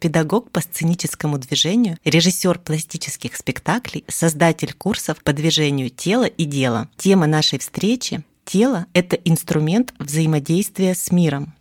педагог по сценическому движению, режиссер пластических спектаклей, создатель курсов по движению тела и дела. Тема нашей встречи – тело – это инструмент взаимодействия с миром.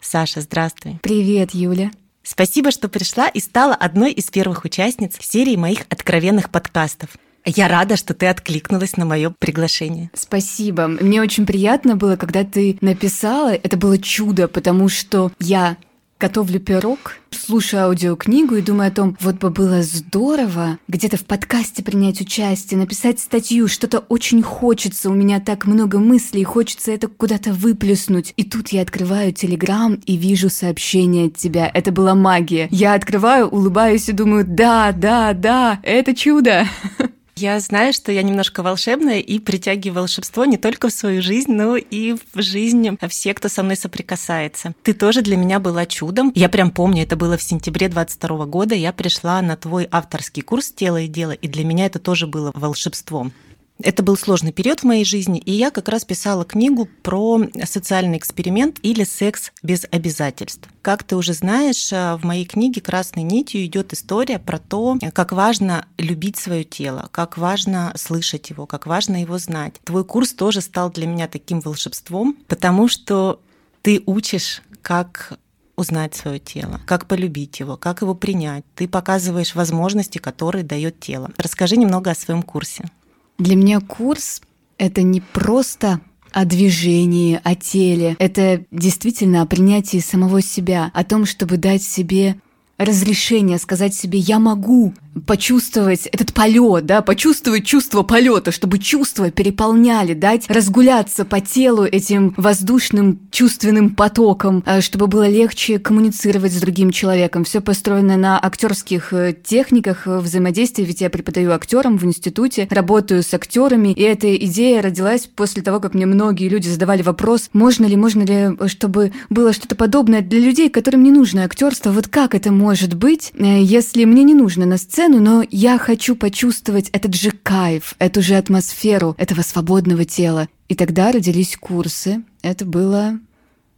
Саша, здравствуй. Привет, Юля. Спасибо, что пришла и стала одной из первых участниц серии моих откровенных подкастов. Я рада, что ты откликнулась на мое приглашение. Спасибо. Мне очень приятно было, когда ты написала. Это было чудо, потому что я готовлю пирог, слушаю аудиокнигу и думаю о том, вот бы было здорово где-то в подкасте принять участие, написать статью, что-то очень хочется, у меня так много мыслей, хочется это куда-то выплеснуть. И тут я открываю Телеграм и вижу сообщение от тебя. Это была магия. Я открываю, улыбаюсь и думаю, да, да, да, это чудо. Я знаю, что я немножко волшебная и притягиваю волшебство не только в свою жизнь, но и в жизнь всех, кто со мной соприкасается. Ты тоже для меня была чудом. Я прям помню, это было в сентябре 22 года. Я пришла на твой авторский курс «Тело и дело», и для меня это тоже было волшебством. Это был сложный период в моей жизни, и я как раз писала книгу про социальный эксперимент или секс без обязательств. Как ты уже знаешь, э, в моей книге красной нитью идет история про то, как важно любить свое тело, как важно слышать его, как важно его знать. Твой курс тоже стал для меня таким волшебством, потому что ты учишь, как узнать свое тело, как полюбить его, как его принять. Ты показываешь возможности, которые дает тело. Расскажи немного о своем курсе. Для меня курс — это не просто о движении, о теле. Это действительно о принятии самого себя, о том, чтобы дать себе разрешение сказать себе «я могу», почувствовать этот полет, да, почувствовать чувство полета, чтобы чувства переполняли, дать разгуляться по телу этим воздушным чувственным потоком, э, чтобы было легче коммуницировать с другим человеком. Все построено на актерских э, техниках э, взаимодействия, ведь я преподаю актерам в институте, работаю с актерами, и эта идея родилась после того, как мне многие люди задавали вопрос, можно ли, можно ли, чтобы было что-то подобное для людей, которым не нужно актерство, вот как это может быть, если мне не нужно на сцену, но я хочу почувствовать этот же кайф, эту же атмосферу этого свободного тела. И тогда родились курсы. Это было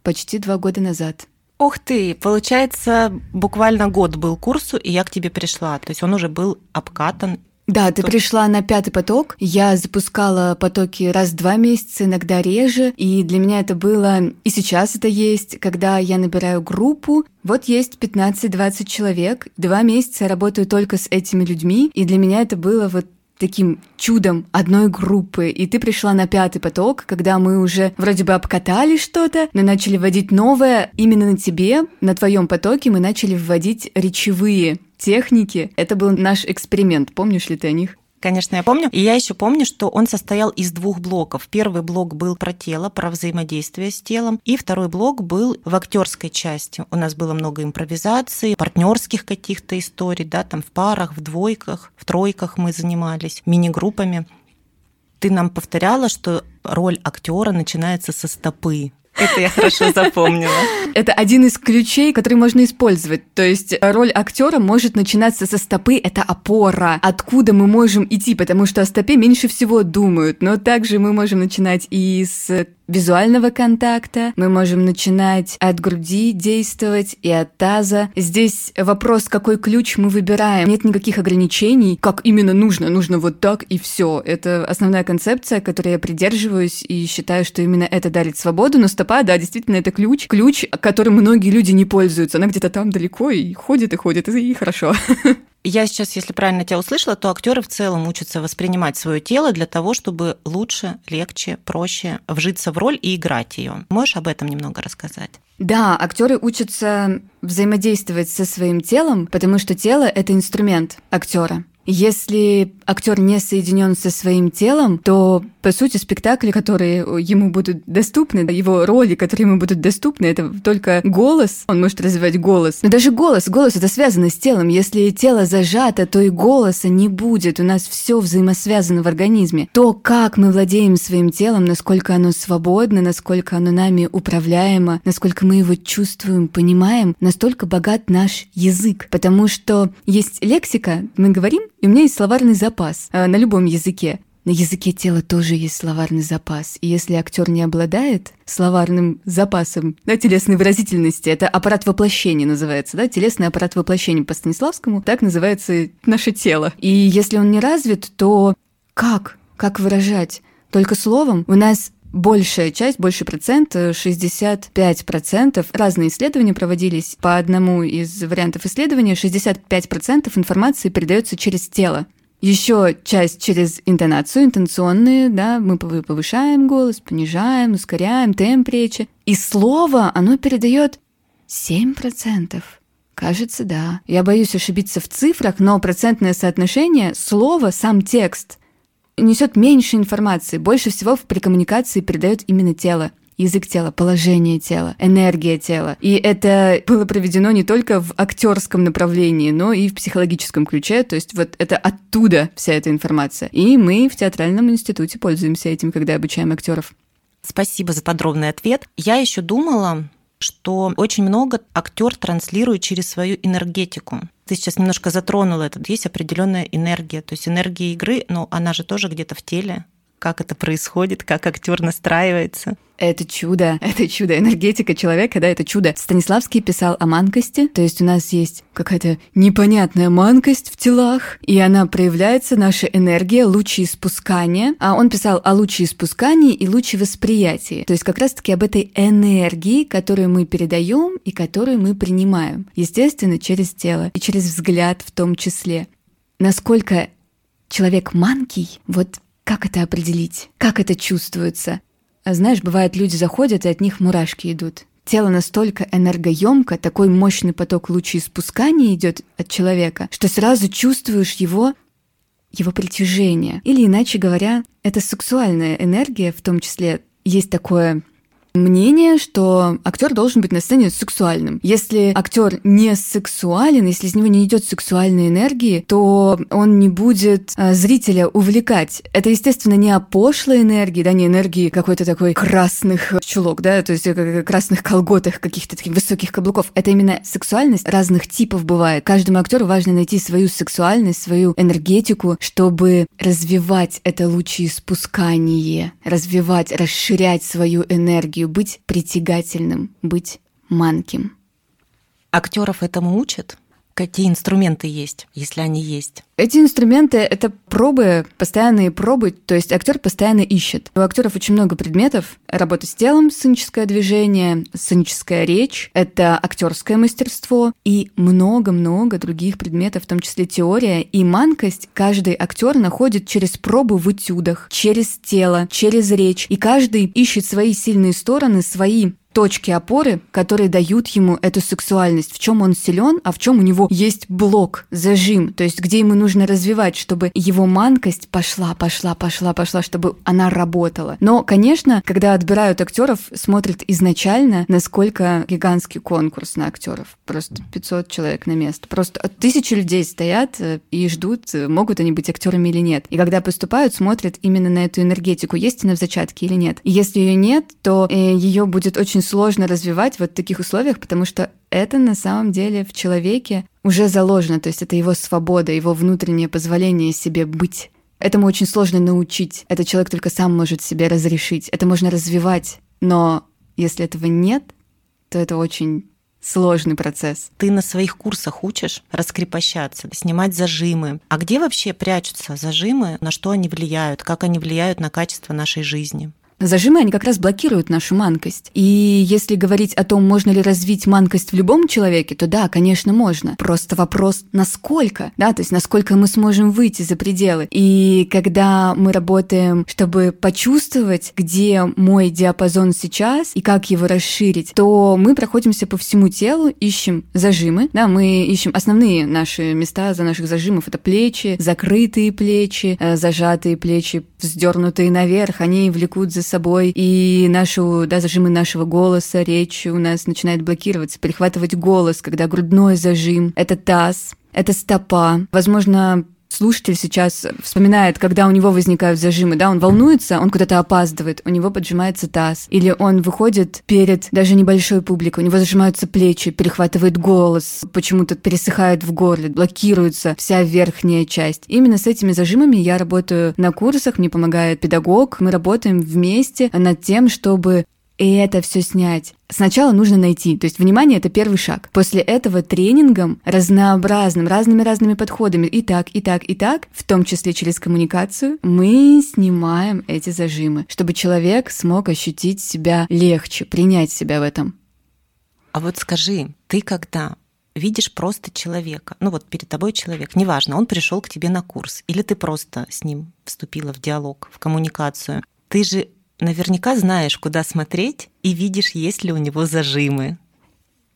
почти два года назад. Ух ты, получается, буквально год был курсу, и я к тебе пришла. То есть он уже был обкатан да, ты пришла на пятый поток. Я запускала потоки раз в два месяца, иногда реже. И для меня это было, и сейчас это есть, когда я набираю группу. Вот есть 15-20 человек. Два месяца я работаю только с этими людьми. И для меня это было вот таким чудом одной группы, и ты пришла на пятый поток, когда мы уже вроде бы обкатали что-то, но начали вводить новое именно на тебе, на твоем потоке мы начали вводить речевые техники. Это был наш эксперимент. Помнишь ли ты о них? Конечно, я помню. И я еще помню, что он состоял из двух блоков. Первый блок был про тело, про взаимодействие с телом, и второй блок был в актерской части. У нас было много импровизации, партнерских каких-то историй, да, там в парах, в двойках, в тройках мы занимались, мини-группами. Ты нам повторяла, что роль актера начинается со стопы. Это я хорошо запомнила. Это один из ключей, который можно использовать. То есть роль актера может начинаться со стопы, это опора, откуда мы можем идти, потому что о стопе меньше всего думают. Но также мы можем начинать и с визуального контакта, мы можем начинать от груди действовать и от таза. Здесь вопрос, какой ключ мы выбираем. Нет никаких ограничений, как именно нужно, нужно вот так и все. Это основная концепция, которой я придерживаюсь и считаю, что именно это дарит свободу, но стопа, да, действительно, это ключ, ключ, которым многие люди не пользуются. Она где-то там далеко и ходит и ходит, и хорошо. Я сейчас, если правильно тебя услышала, то актеры в целом учатся воспринимать свое тело для того, чтобы лучше, легче, проще вжиться в роль и играть ее. Можешь об этом немного рассказать? Да, актеры учатся взаимодействовать со своим телом, потому что тело это инструмент актера. Если актер не соединен со своим телом, то по сути спектакли, которые ему будут доступны, его роли, которые ему будут доступны, это только голос. Он может развивать голос. Но даже голос, голос это связано с телом. Если тело зажато, то и голоса не будет. У нас все взаимосвязано в организме. То, как мы владеем своим телом, насколько оно свободно, насколько оно нами управляемо, насколько мы его чувствуем, понимаем, настолько богат наш язык. Потому что есть лексика, мы говорим, и у меня есть словарный запас э, на любом языке. На языке тела тоже есть словарный запас. И если актер не обладает словарным запасом да, телесной выразительности, это аппарат воплощения называется, да, телесный аппарат воплощения по Станиславскому, так называется наше тело. И если он не развит, то как? Как выражать? Только словом? У нас большая часть, больше процент, 65%. Разные исследования проводились. По одному из вариантов исследования 65% информации передается через тело. Еще часть через интонацию, интонационные, да, мы повышаем голос, понижаем, ускоряем темп речи. И слово, оно передает 7%. Кажется, да. Я боюсь ошибиться в цифрах, но процентное соотношение слова, сам текст несет меньше информации. Больше всего при коммуникации передает именно тело язык тела, положение тела, энергия тела. И это было проведено не только в актерском направлении, но и в психологическом ключе. То есть вот это оттуда вся эта информация. И мы в театральном институте пользуемся этим, когда обучаем актеров. Спасибо за подробный ответ. Я еще думала, что очень много актер транслирует через свою энергетику. Ты сейчас немножко затронула это. Есть определенная энергия, то есть энергия игры, но она же тоже где-то в теле. Как это происходит, как актер настраивается. Это чудо, это чудо. Энергетика человека, да, это чудо. Станиславский писал о манкости, то есть у нас есть какая-то непонятная манкость в телах, и она проявляется, наша энергия, лучи испускания. А он писал о луче испускании и луче восприятии. То есть как раз-таки об этой энергии, которую мы передаем и которую мы принимаем. Естественно, через тело и через взгляд в том числе. Насколько человек манкий, вот как это определить? Как это чувствуется? А знаешь, бывает, люди заходят, и от них мурашки идут. Тело настолько энергоемко, такой мощный поток лучей спускания идет от человека, что сразу чувствуешь его его притяжение. Или, иначе говоря, это сексуальная энергия, в том числе есть такое мнение, что актер должен быть на сцене сексуальным. Если актер не сексуален, если из него не идет сексуальной энергии, то он не будет а, зрителя увлекать. Это, естественно, не о пошлой энергии, да, не энергии какой-то такой красных чулок, да, то есть э, красных колготах, каких-то таких высоких каблуков. Это именно сексуальность разных типов бывает. Каждому актеру важно найти свою сексуальность, свою энергетику, чтобы развивать это лучеиспускание, развивать, расширять свою энергию энергию, быть притягательным, быть манким. Актеров этому учат? Какие инструменты есть, если они есть? Эти инструменты — это пробы, постоянные пробы, то есть актер постоянно ищет. У актеров очень много предметов. Работа с телом, сценическое движение, сценическая речь, это актерское мастерство и много-много других предметов, в том числе теория и манкость. Каждый актер находит через пробы в этюдах, через тело, через речь. И каждый ищет свои сильные стороны, свои точки опоры, которые дают ему эту сексуальность, в чем он силен, а в чем у него есть блок, зажим, то есть где ему нужно развивать, чтобы его манкость пошла, пошла, пошла, пошла, чтобы она работала. Но, конечно, когда отбирают актеров, смотрят изначально, насколько гигантский конкурс на актеров. Просто 500 человек на место. Просто тысячи людей стоят э, и ждут, э, могут они быть актерами или нет. И когда поступают, смотрят именно на эту энергетику, есть она в зачатке или нет. И если ее нет, то э, ее будет очень очень сложно развивать вот в таких условиях, потому что это на самом деле в человеке уже заложено, то есть это его свобода, его внутреннее позволение себе быть. Этому очень сложно научить. Это человек только сам может себе разрешить. Это можно развивать. Но если этого нет, то это очень сложный процесс. Ты на своих курсах учишь раскрепощаться, снимать зажимы. А где вообще прячутся зажимы, на что они влияют, как они влияют на качество нашей жизни? Зажимы, они как раз блокируют нашу манкость. И если говорить о том, можно ли развить манкость в любом человеке, то да, конечно, можно. Просто вопрос, насколько, да, то есть насколько мы сможем выйти за пределы. И когда мы работаем, чтобы почувствовать, где мой диапазон сейчас и как его расширить, то мы проходимся по всему телу, ищем зажимы, да, мы ищем основные наши места за наших зажимов, это плечи, закрытые плечи, э, зажатые плечи, вздернутые наверх, они влекут за собой и нашу, да, зажимы нашего голоса, речь у нас начинает блокироваться, перехватывать голос, когда грудной зажим, это таз, это стопа. Возможно, слушатель сейчас вспоминает, когда у него возникают зажимы, да, он волнуется, он куда-то опаздывает, у него поджимается таз, или он выходит перед даже небольшой публикой, у него зажимаются плечи, перехватывает голос, почему-то пересыхает в горле, блокируется вся верхняя часть. Именно с этими зажимами я работаю на курсах, мне помогает педагог, мы работаем вместе над тем, чтобы и это все снять. Сначала нужно найти, то есть внимание это первый шаг. После этого тренингом разнообразным, разными-разными подходами, и так, и так, и так, в том числе через коммуникацию, мы снимаем эти зажимы, чтобы человек смог ощутить себя легче, принять себя в этом. А вот скажи, ты когда видишь просто человека, ну вот перед тобой человек, неважно, он пришел к тебе на курс, или ты просто с ним вступила в диалог, в коммуникацию, ты же наверняка знаешь, куда смотреть, и видишь, есть ли у него зажимы.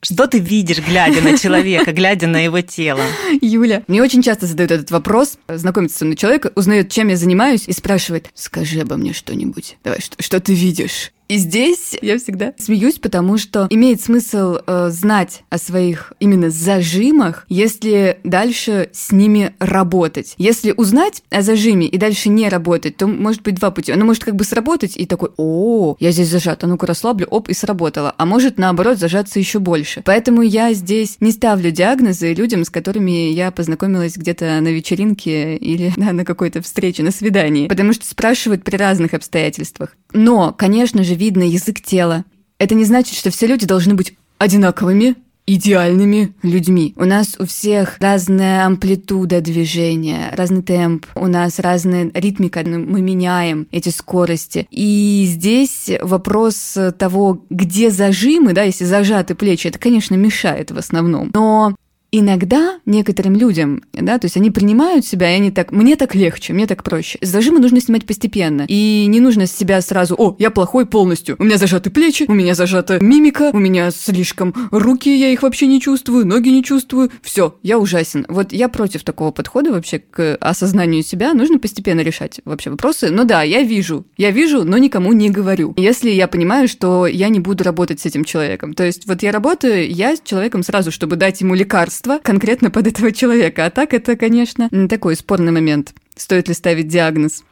Что ты видишь, глядя на человека, глядя на его тело? Юля, мне очень часто задают этот вопрос. Знакомится со мной человек, узнает, чем я занимаюсь, и спрашивает, скажи обо мне что-нибудь. Давай, что, что ты видишь? И здесь я всегда смеюсь, потому что имеет смысл э, знать о своих именно зажимах, если дальше с ними работать. Если узнать о зажиме и дальше не работать, то может быть два пути. Оно может как бы сработать и такой, о, я здесь зажат, а ну-ка расслаблю, оп, и сработало. А может наоборот зажаться еще больше. Поэтому я здесь не ставлю диагнозы людям, с которыми я познакомилась где-то на вечеринке или да, на какой-то встрече, на свидании. Потому что спрашивают при разных обстоятельствах. Но, конечно же, видно язык тела. Это не значит, что все люди должны быть одинаковыми, идеальными людьми. У нас у всех разная амплитуда движения, разный темп, у нас разная ритмика, мы меняем эти скорости. И здесь вопрос того, где зажимы, да, если зажаты плечи, это, конечно, мешает в основном. Но иногда некоторым людям, да, то есть они принимают себя, и они так, мне так легче, мне так проще. Зажимы нужно снимать постепенно. И не нужно с себя сразу, о, я плохой полностью. У меня зажаты плечи, у меня зажата мимика, у меня слишком руки, я их вообще не чувствую, ноги не чувствую. Все, я ужасен. Вот я против такого подхода вообще к осознанию себя. Нужно постепенно решать вообще вопросы. Но да, я вижу, я вижу, но никому не говорю. Если я понимаю, что я не буду работать с этим человеком. То есть вот я работаю, я с человеком сразу, чтобы дать ему лекарство, лекарства конкретно под этого человека. А так это, конечно, такой спорный момент. Стоит ли ставить диагноз?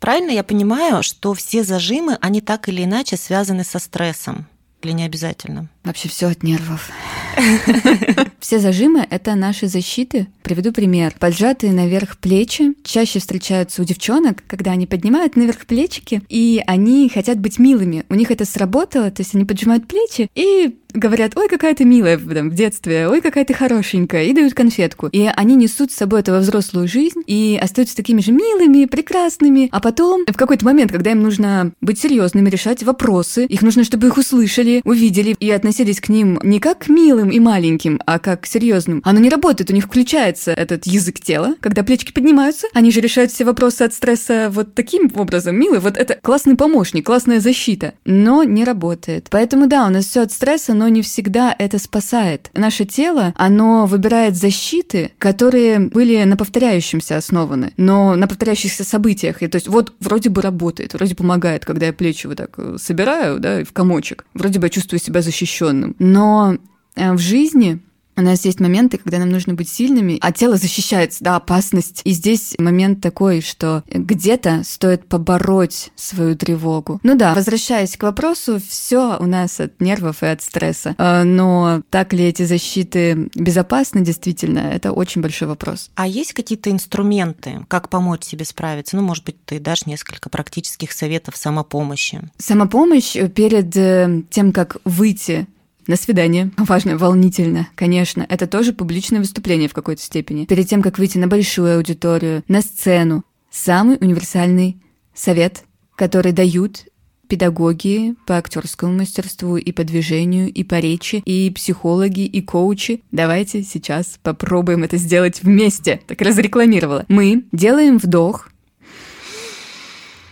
Правильно я понимаю, что все зажимы, они так или иначе связаны со стрессом? Или не обязательно? Вообще все от нервов. Все зажимы — это наши защиты. Приведу пример. Поджатые наверх плечи чаще встречаются у девчонок, когда они поднимают наверх плечики, и они хотят быть милыми. У них это сработало, то есть они поджимают плечи и говорят, ой, какая ты милая там, в детстве, ой, какая ты хорошенькая, и дают конфетку. И они несут с собой это во взрослую жизнь и остаются такими же милыми, прекрасными. А потом, в какой-то момент, когда им нужно быть серьезными, решать вопросы, их нужно, чтобы их услышали, увидели и относились к ним не как к милым и маленьким, а как к серьезным. Оно не работает, у них включается этот язык тела, когда плечики поднимаются, они же решают все вопросы от стресса вот таким образом, милый, вот это классный помощник, классная защита, но не работает. Поэтому да, у нас все от стресса, но не всегда это спасает. Наше тело, оно выбирает защиты, которые были на повторяющемся основаны, но на повторяющихся событиях. И то есть вот вроде бы работает, вроде помогает, когда я плечи вот так э, собираю, да, в комочек. Вроде бы я чувствую себя защищенным. Но э, в жизни у нас есть моменты, когда нам нужно быть сильными, а тело защищается, да, опасность. И здесь момент такой, что где-то стоит побороть свою тревогу. Ну да, возвращаясь к вопросу, все у нас от нервов и от стресса. А, но так ли эти защиты безопасны действительно, это очень большой вопрос. А есть какие-то инструменты, как помочь себе справиться? Ну, может быть, ты дашь несколько практических советов самопомощи. Самопомощь перед э, тем, как выйти на свидание. Важно, волнительно, конечно. Это тоже публичное выступление в какой-то степени. Перед тем, как выйти на большую аудиторию, на сцену. Самый универсальный совет, который дают педагоги по актерскому мастерству и по движению, и по речи, и психологи, и коучи. Давайте сейчас попробуем это сделать вместе. Так разрекламировала. Мы делаем вдох,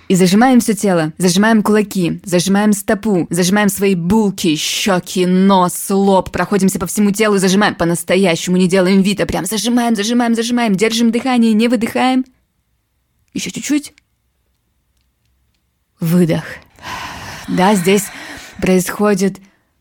и зажимаем все тело, зажимаем кулаки, зажимаем стопу, зажимаем свои булки, щеки, нос, лоб, проходимся по всему телу, зажимаем по-настоящему, не делаем вид, а прям зажимаем, зажимаем, зажимаем, держим дыхание, не выдыхаем. Еще чуть-чуть. Выдох. Да, здесь происходит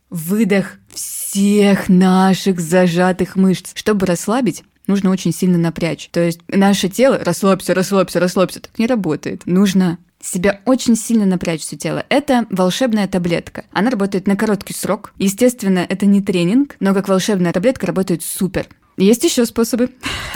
выдох всех наших зажатых мышц. Чтобы расслабить, нужно очень сильно напрячь. То есть наше тело расслабься, расслабься, расслабься, так не работает. Нужно себя очень сильно напрячь все тело. Это волшебная таблетка. Она работает на короткий срок. Естественно, это не тренинг, но как волшебная таблетка работает супер. Есть еще способы.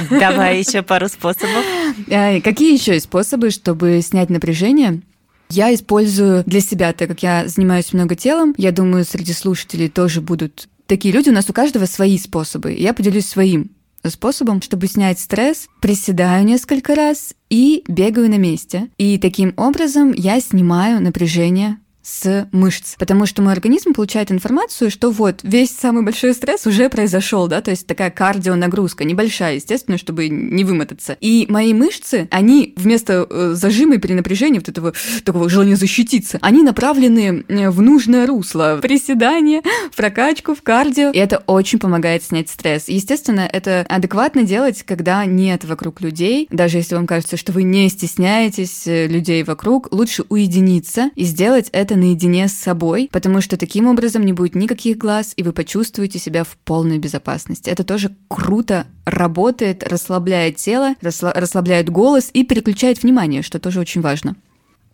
Давай еще пару способов. А, какие еще есть способы, чтобы снять напряжение? Я использую для себя, так как я занимаюсь много телом, я думаю, среди слушателей тоже будут такие люди, у нас у каждого свои способы. Я поделюсь своим способом, чтобы снять стресс, приседаю несколько раз и бегаю на месте. И таким образом я снимаю напряжение с мышц, потому что мой организм получает информацию, что вот весь самый большой стресс уже произошел, да, то есть такая кардионагрузка, небольшая, естественно, чтобы не вымотаться. И мои мышцы, они вместо э, зажима и перенапряжения, вот этого такого желания защититься, они направлены э, в нужное русло, в приседание, в прокачку, в кардио, и это очень помогает снять стресс. Естественно, это адекватно делать, когда нет вокруг людей, даже если вам кажется, что вы не стесняетесь э, людей вокруг, лучше уединиться и сделать это наедине с собой, потому что таким образом не будет никаких глаз, и вы почувствуете себя в полной безопасности. Это тоже круто работает, расслабляет тело, расслабляет голос и переключает внимание, что тоже очень важно.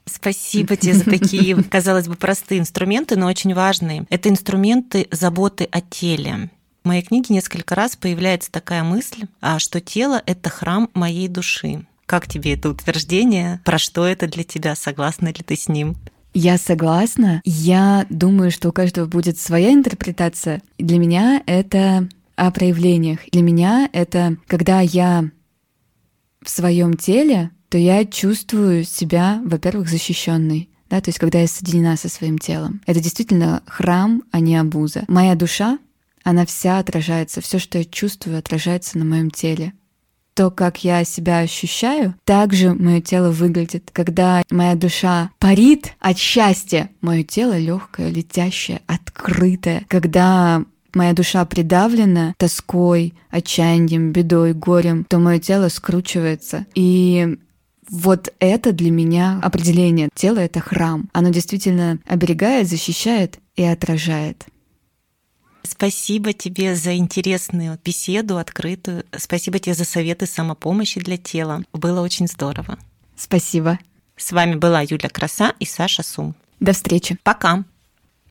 Спасибо тебе за такие, казалось бы, простые инструменты, но очень важные. Это инструменты заботы о теле. В моей книге несколько раз появляется такая мысль, а, что тело — это храм моей души. Как тебе это утверждение? Про что это для тебя? Согласна ли ты с ним? Я согласна. Я думаю, что у каждого будет своя интерпретация. Для меня это о проявлениях. Для меня это когда я в своем теле, то я чувствую себя, во-первых, защищенной. Да, то есть, когда я соединена со своим телом. Это действительно храм, а не обуза. Моя душа, она вся отражается, все, что я чувствую, отражается на моем теле то, как я себя ощущаю, также мое тело выглядит. Когда моя душа парит от счастья, мое тело легкое, летящее, открытое. Когда моя душа придавлена тоской, отчаянием, бедой, горем, то мое тело скручивается. И вот это для меня определение. Тело — это храм. Оно действительно оберегает, защищает и отражает. Спасибо тебе за интересную беседу, открытую. Спасибо тебе за советы самопомощи для тела. Было очень здорово. Спасибо. С вами была Юля Краса и Саша Сум. До встречи. Пока.